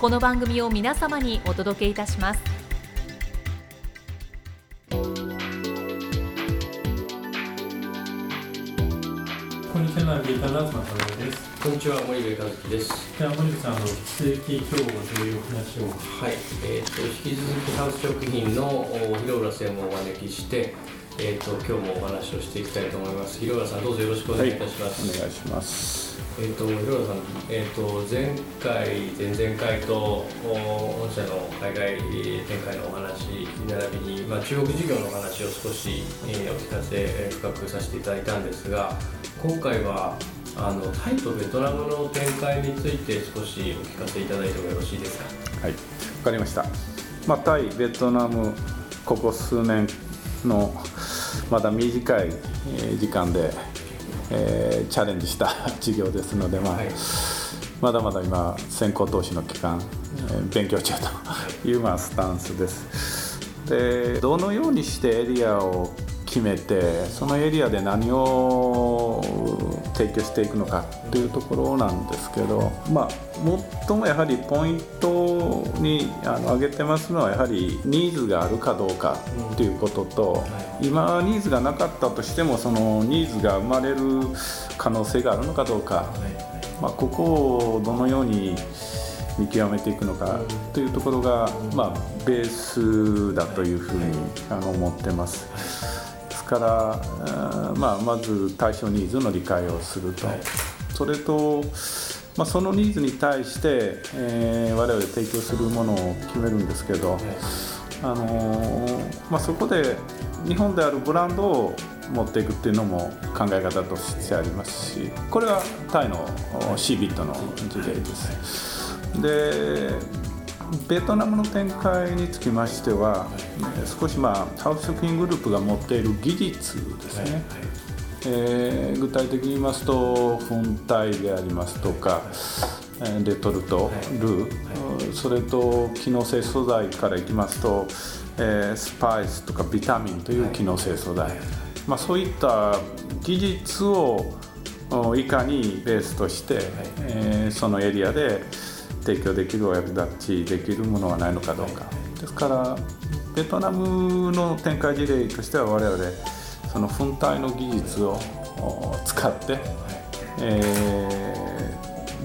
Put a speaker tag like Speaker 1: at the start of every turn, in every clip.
Speaker 1: この番組を皆様にお届けいたします
Speaker 2: こんにちは、ゲーターです。
Speaker 3: こんにちは、森部和樹です。
Speaker 2: では、森部さん、あの、非正規競合という話を。
Speaker 3: はい、えー、と引き続きハウス食品のお広浦専門をお招きして、えー、と今日もお話をしていきたいと思います。広浦さん、どうぞよろしくお願いいたします。
Speaker 4: お願いします。
Speaker 3: えー、と広浦さん、えー、と前回、前々回とお御社の海外展開のお話、並びに、まあ、中国事業のお話を少し、えーお聞かせ、えー深くさせていただいたんですが、今回はあのタイとベトナムの展開について少しお聞かせいただいてもよろしいですか？
Speaker 4: はい、わかりました。まあ、タイ、ベトナム、ここ数年のまだ短いえー時間で、えーチャレンジした 事業ですので、まあ
Speaker 3: はい
Speaker 4: まだまだ今、先行投資の期間、えー勉強中という、まあ、スタンスです。でどのようにしてエリアを決めてそのエリアで何を提供していくのかっていうところなんですけど、まあ、最もやはりポイントにあの挙げてますのはやはりニーズがあるかどうかっていうことと、今ニーズがなかったとしてもそのニーズが生まれる可能性があるのかどうか、まあ、ここをどのように見極めていくのかというところが、まあ、ベースだというふうにあの思ってます。から、まあ、まず対象ニーズの理解をすると、それと、まあ、そのニーズに対して、えー我々提供するものを決めるんですけど、あのーまあ、そこで日本であるブランドを持っていくっていうのも考え方としてありますしこれはタイのおシービットの事例です。でベトナムの展開につきましては、えー少し、まあ、ハウス食品グループが持っている技術ですね、えー具体的に言いますと粉体でありますとか、えーレトルト、ルー、それと機能性素材からいきますと、えースパイスとかビタミンという機能性素材、まあ、そういった技術をおいかにベースとして、えーそのエリアで提供できるお役立ちできるものはないのかどうか。ですからベトナムの展開事例としては我々その粉体の技術をお使って、えー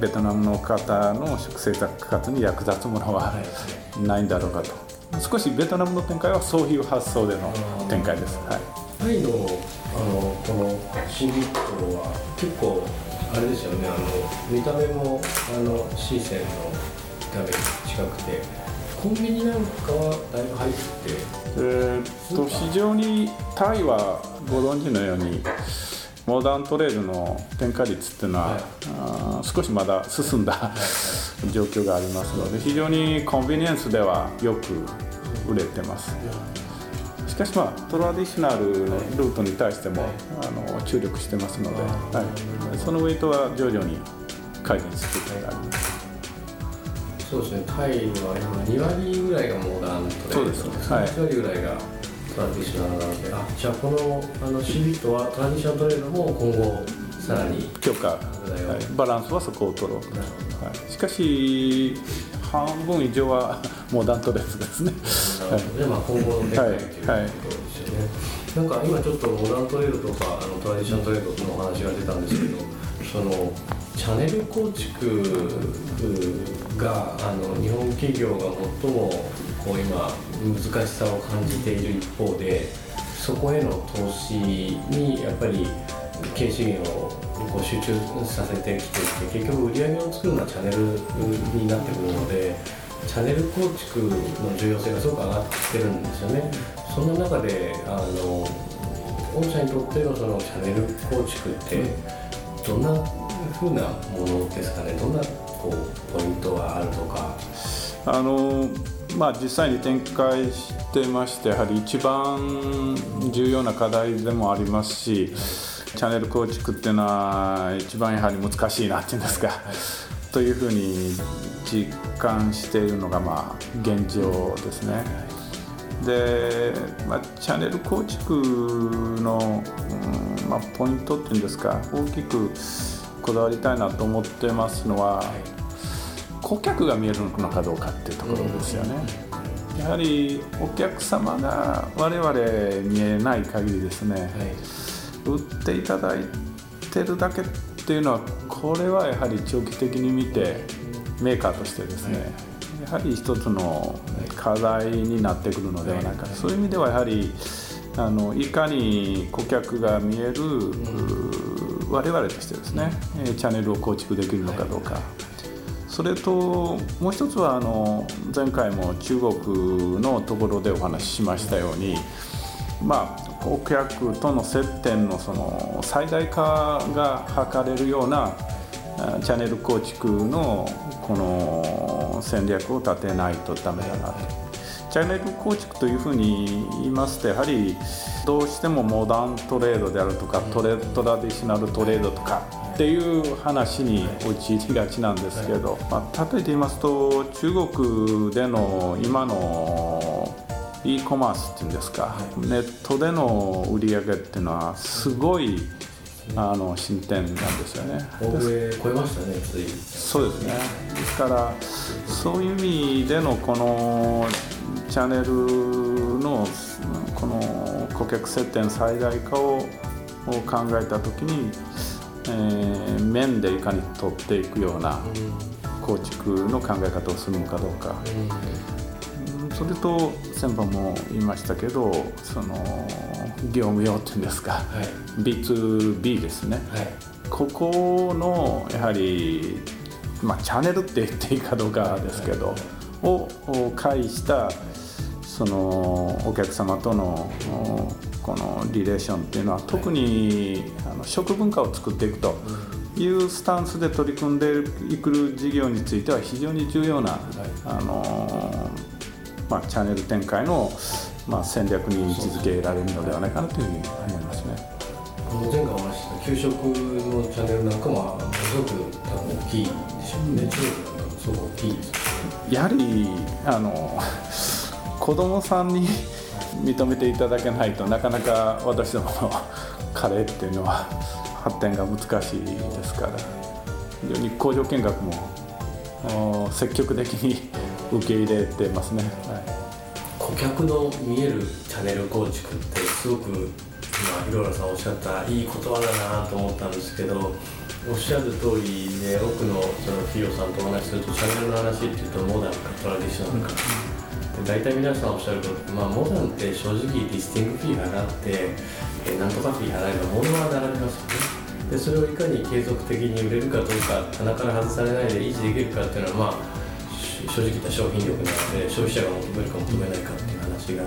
Speaker 4: ベトナムの方の食生活に役立つものはないんだろうかと。少しベトナムの展開はそういう発想での展開です。はい。
Speaker 3: タイのあのこのシービットは結構あれですよねあの見た目もあのシーセンの見た目に近くてコンビニなんかはだいぶ入って
Speaker 4: えーっと非常にタイはご存知のようにモダントレールの展開率っていうのは、あー少しまだ進んだ状況がありますので非常にコンビニエンスではよく売れてます。しかしまあトラディショナルのルートに対してもあの注力してますので、はい、そのウェイトは徐々に改善していくがあります
Speaker 3: そうですねタイは今2割ぐらいがモダントレード
Speaker 4: そうですはい
Speaker 3: 8割ぐらいがトランディショナルなのであじゃあこのあのシビットはトランディショナルトレードも今後さらに
Speaker 4: 強化、はい、バランスはそこを取ろうと、はい、しかし半分以上はモダントレースですね。
Speaker 3: なるほどねまあ、今後の展開ということですよね、
Speaker 4: はいはい
Speaker 3: なんか今ちょっとモダントレードとかあのトラディショナルトレードのお話が出たんですけどそのチャンネル構築があの日本企業が最もこう今難しさを感じている一方でそこへの投資にやっぱり経営資源をこう集中させてきていて結局売り上げを作るのはチャンネルになってくるのでチャネル構築の重要性がすごく上がってるんですよね。そんな中であの御社にとってのそのチャンネル構築ってどんなふうなものですかね？どんなこうポイントがあるとか？
Speaker 4: あのまあ、実際に展開してましてやはり一番重要な課題でもありますしチャンネル構築っていうのは一番やはり難しいなっていうんですか、というふうに実感しているのがまあ現状ですね。で、まあ、チャンネル構築の、うんまあ、ポイントっていうんですか大きくこだわりたいなと思ってますのは、顧客が見えるのかどうかっていうところですよね。やはりお客様が我々見えない限りですね、売っていただいてるだけっていうのはこれはやはり長期的に見てメーカーとしてですね、やはり一つの課題になってくるのではないか、そういう意味ではやはりあのいかに顧客が見える、我々としてですねチャンネルを構築できるのかどうか。それともう一つはあの前回も中国のところでお話ししましたように、まあ、顧客との接点のその最大化が図れるようなチャンネル構築のこの戦略を立てないとダメだなと。チャンネル構築というふうに言いますとやはりどうしてもモダントレードであるとかトレトラディショナルトレードとかっていう話に陥りがちなんですけど、まあ、例えて言いますと中国での今の e コマースっていうんですか、ネットでの売り上げっていうのはすごいあの進展なんですよね。
Speaker 3: 超えましたね。
Speaker 4: そうですね。ですからそういう意味でのこのチャンネルのこの顧客接点最大化を考えた時に、えー、面でいかに取っていくような構築の考え方をするのかどうか。それと先般も言いましたけどその業務用っていうんですか、はい、B2B ですね、はい、ここのやはり、まあ、チャンネルって言っていいかどうかですけど、を介したそのお客様とのこのリレーションっていうのは特にあの食文化を作っていくというスタンスで取り組んでいく事業については非常に重要な、あのまあ、チャンネル展開の、まあ、戦略に位置づけられるのではないかなというふうに思いますね。
Speaker 3: 前回お話した給食のチャンネルなんかもすごく多分大きいでしょうね、すごく大きい。です
Speaker 4: やはりあの子供さんに認めていただけないとなかなか私どものカレーっていうのは発展が難しいですから。非常に工場見学も積極的に受け入れてますね、はい、
Speaker 3: 顧客の見えるチャンネル構築ってすごく今いろいろさんおっしゃったいい言葉だなと思ったんですけどおっしゃる通りで多くのその企業さんとお話しするとチャンネルの話っていうとモダンかトラディショナルか、うん、大体皆さんおっしゃるとまあ、モダンって正直ディスティングフィー払ってえなんとかフィー払えば物は並びますよね。でそれをいかに継続的に売れるかどうか棚から外されないで維持できるかっていうのはまあ正直言った商品力なので消費者が求めるか求めないかっていう話が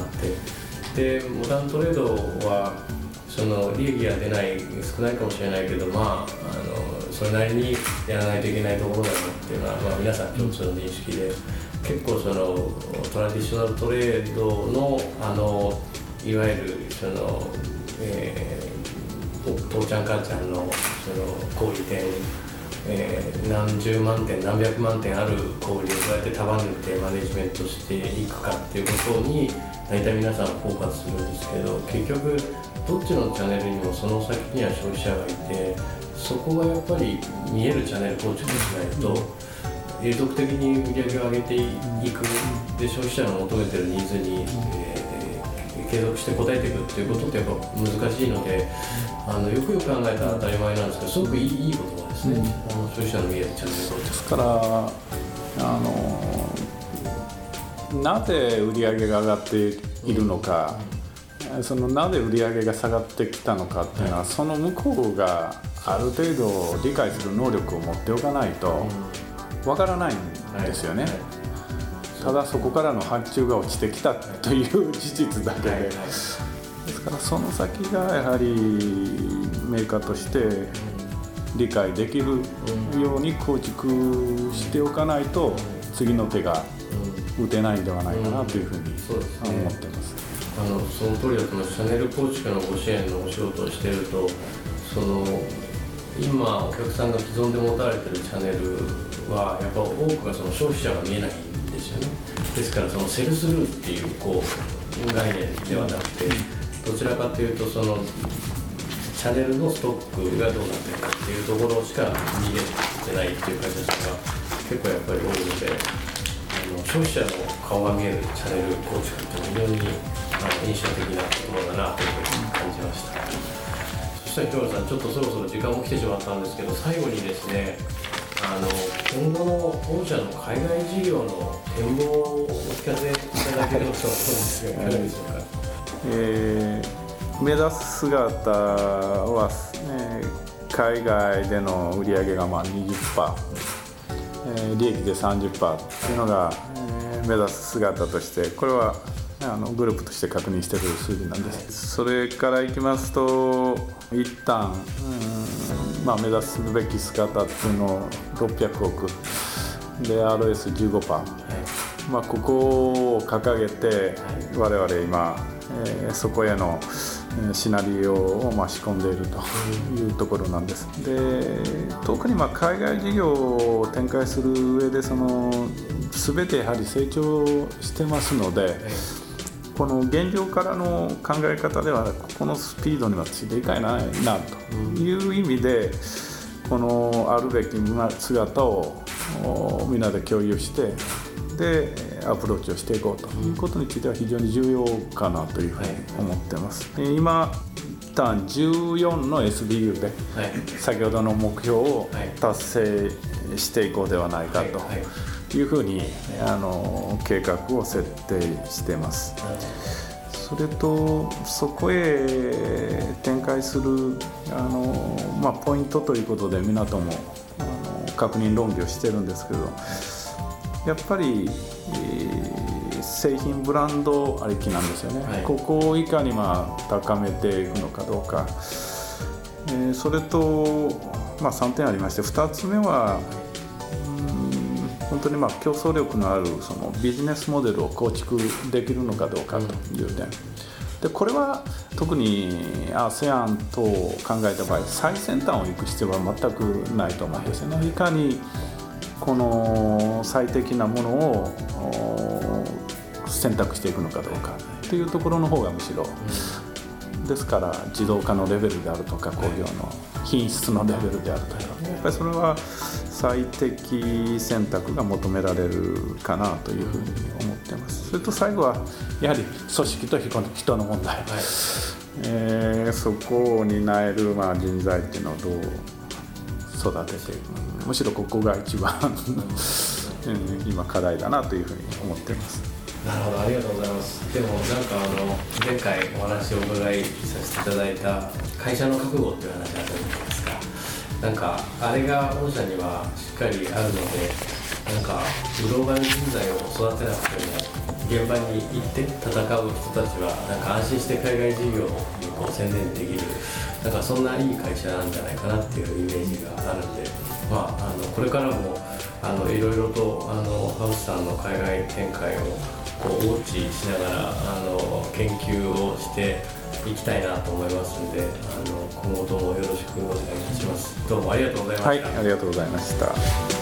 Speaker 3: あって。でモダントレードはその利益が出ない少ないかもしれないけどまああのそれなりにやらないといけないところだなっていうのは、まあ、皆さん共通の認識で結構そのトラディショナルトレードのあのいわゆるその、えー、父ちゃん母ちゃんのその小売店えー、何十万点何百万点ある小売をどうやって束ねてマネジメントしていくかっていうことに大体皆さんフォーカスするんですけど結局どっちのチャンネルにもその先には消費者がいてそこがやっぱり見えるチャンネル構築しないと永続的に売り上げを上げていくで消費者の求めてるニーズに、えー、継続して応えていくっていうことってやっぱ難しいのであのよくよく考えたら当たり前なんですけどすごくいいいい言葉ですね、消費者の見えるチャンネル。
Speaker 4: ですからあのなぜ売り上げが上がっているのか、そのなぜ売り上げが下がってきたのかっていうのは、その向こうがある程度理解する能力を持っておかないとわからないんですよね。ただそこからの発注が落ちてきたという事実だけで、ですからその先がやはりメーカーとして理解できるように構築しておかないと次の手が打てないんではないかなというふうに思ってます。
Speaker 3: あのその通りだと思いますシャネル構築のご支援のお仕事をしているとその今お客さんが既存で持たれてるチャンネルはやっぱ多くがその消費者が見えないんですよね。ですからそのセルスルーっていうこう概念ではなくてどちらかというとそのチャンネルのストックがどうなってるかっていうところしか見えてないっていう会社さんが結構やっぱり多いのであの消費者の顔が見えるチャンネル構築って非常にあの印象的なものだなというふうに感じました。そしたら京原さんちょっとそろそろ時間も来てしまったんですけど最後にですねあの今後の御社の海外事業の展望をお聞かせいただければと思うんですがいかがでしょうか、
Speaker 4: えー、目指す姿は、えー、海外での売り上げがまあ20%、えー、利益で30%っていうのが、えー、目指す姿としてこれはあのグループとして確認している数字なんです、それからいきますと一旦、うんまあ、目指すべき姿っていうのを600億。で RS15%、はい、まあ、ここを掲げて我々今、えー、そこへのシナリオをまあ仕込んでいるというところなんです。で特にまあ海外事業を展開する上でその全てやはり成長してますので、この現状からの考え方ではここのスピードにはついていかないなという意味でこのあるべき姿をみんなで共有してでアプローチをしていこうということについては非常に重要かなというふうに思ってます。今一旦14の SBU で先ほどの目標を達成していこうではないかと。いうふうにあの計画を設定してます。それとそこへ展開するあの、まあ、ポイントということで港もあの確認論議をしてるんですけどやっぱり、えー、製品ブランドありきなんですよね、はい、ここをいかにまあ高めていくのかどうか、えー、それと、まあ、3点ありまして2つ目は本当にまあ競争力のあるそのビジネスモデルを構築できるのかどうかという点、でこれは特に ASEAN 等を考えた場合最先端を行く必要は全くないと思うんですよね。いかにこの最適なものを選択していくのかどうかというところの方がむしろ、ですから自動化のレベルであるとか工業の品質のレベルであるとかやっぱりそれは最適選択が求められるかなというふうに思ってます。それと最後はやはり組織と人の問題、はい、えー、そこを担えるまあ人材っていうのをどう育てていくむしろここが一番今課題だなというふうに思ってます。
Speaker 3: なるほどありがとうございます。でもなんかあの前回お話をお伺いさせていただいた会社の覚悟っていう話あったじゃないですか。なんかあれが御社にはしっかりあるのでなんかグローバル人材を育てなくても現場に行って戦う人たちはなんか安心して海外事業にこう宣伝できる。なんかそんないい会社なんじゃないかなっていうイメージがあるんで、まあ、あのこれからもあのいろいろとあのハウスさんの海外展開をこうウォッチしながらあの研究をしていきたいなと思いますのであの今後ともよろしくお願いいたします。どうもありがとうございました、はい、
Speaker 4: ありがとうございました。